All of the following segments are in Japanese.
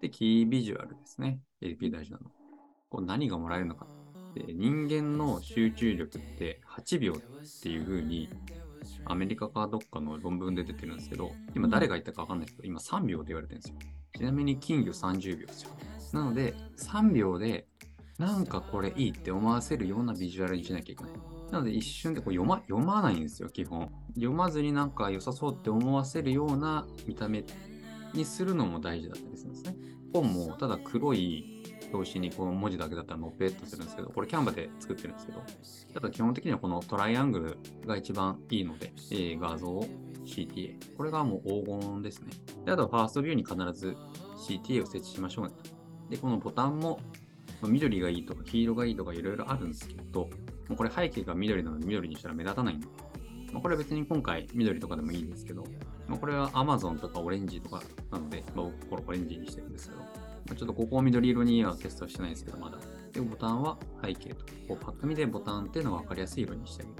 で、キービジュアルですね。LP 大事なの。こう何がもらえるのか。で人間の集中力って8秒っていう風にアメリカかどっかの論文で出てるんですけど、今誰が言ったかわかんないですけど、今3秒で言われてるんですよ。ちなみに金魚30秒ですよ。なので、3秒でなんかこれいいって思わせるようなビジュアルにしなきゃいけない。なので一瞬でこう読ま読まないんですよ、基本。読まずになんか良さそうって思わせるような見た目にするのも大事だったりするんですね。本もただ黒い表紙にこの文字だけだったらのっぺっとするんですけど、これキャンバで作ってるんですけど、ただ基本的にはこのトライアングルが一番いいので、え、画像 CTA。これがもう黄金ですね。で、あとファーストビューに必ず CTA を設置しましょうね。で、このボタンも緑がいいとか黄色がいいとかいろいろあるんですけど、もうこれ背景が緑なので緑にしたら目立たないんで、まあ、これは別に今回緑とかでもいいんですけど、まあ、これは Amazon とかオレンジとかなので、まあ、僕これオレンジにしてるんですけど、まあ、ちょっとここを緑色にはテストしてないですけど、まだ。で、ボタンは背景と。こうパッと見でボタンっていうのが分かりやすい色にしてあげる。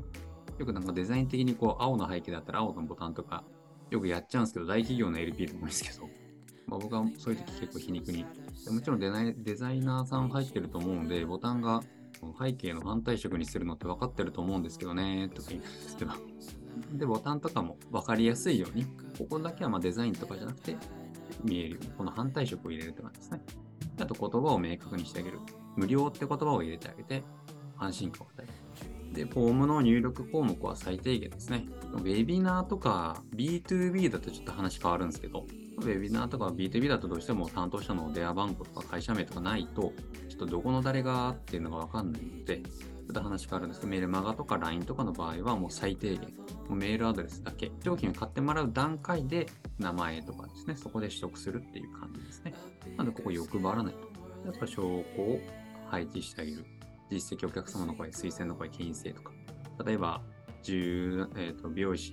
よくなんかデザイン的にこう青の背景だったら青のボタンとかよくやっちゃうんですけど、大企業の LP でもいいですけど、まあ、僕はそういう時結構皮肉に。もちろんデザイデザイナーさん入ってると思うんで、ボタンが背景の反対色にするのって分かってると思うんですけどね、とか言うんですけど。で、ボタンとかも分かりやすいように、ここだけはまデザインとかじゃなくて、見えるように、この反対色を入れるって感じですね。あと言葉を明確にしてあげる。無料って言葉を入れてあげて、安心感を与える。で、フォームの入力項目は最低限ですね。ウェビナーとか B2B だとちょっと話変わるんですけど、ウェビナーとか B2B だとどうしても担当者の電話番号とか会社名とかないと、ちょっとどこの誰がっていうのがわかんないので、ちょっと話変わるんですけど、メールマガとか LINE とかの場合はもう最低限、もうメールアドレスだけ、商品を買ってもらう段階で名前とかですね、そこで取得するっていう感じですね。なので、ここ欲張らないと。やっぱ証拠を配置してあげる。実績お客様の声、推薦の声、権威性とか。例えば、10えーと、美容師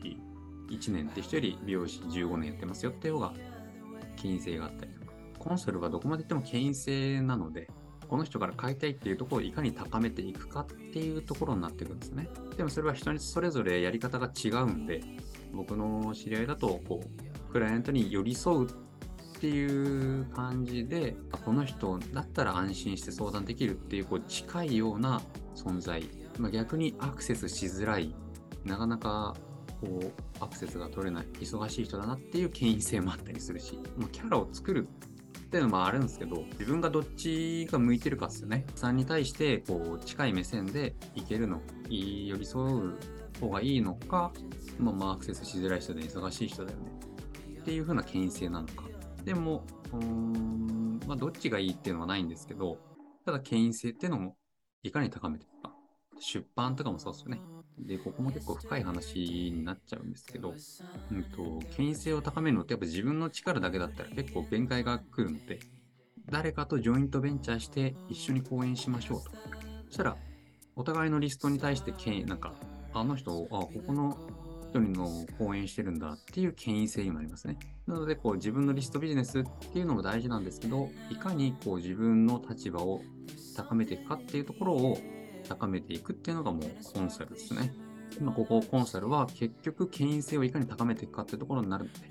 1年って人より美容師15年やってますよっていう方が権威性があったりとか。コンサルはどこまで行っても権威性なので、この人から買いたいっていうところをいかに高めていくかっていうところになっていくんですね。でもそれは人にそれぞれやり方が違うんで、僕の知り合いだと、こう、クライアントに寄り添うっていう感じで、この人だったら安心して相談できるっていう、こう、近いような存在。まあ、逆にアクセスしづらい、なかなかこうアクセスが取れない忙しい人だなっていう権威性もあったりするし、まあ、キャラを作るっていうのもあるんですけど自分がどっちが向いてるかっすよね。さんに対してこう近い目線でいけるの寄り添う方がいいのか、まあ、まアクセスしづらい人で忙しい人だよねっていう風な権威性なのか。でも、うん、まあ、どっちがいいっていうのはないんですけど、ただ権威性っていうのもいかに高めていくか。出版とかもそうですよね。で、ここも結構深い話になっちゃうんですけど、うんと、権威性を高めるのってやっぱ自分の力だけだったら結構限界が来るので、誰かとジョイントベンチャーして一緒に講演しましょうと。そしたら、お互いのリストに対して権威、なんか、あの人、あ、ここの人の講演してるんだっていう権威性にもなりますね。なので、こう自分のリストビジネスっていうのも大事なんですけど、いかにこう自分の立場を高めていくかっていうところを高めていくっていうのがもうコンサルですね。今ここコンサルは結局権威性をいかに高めていくかっていうところになるので、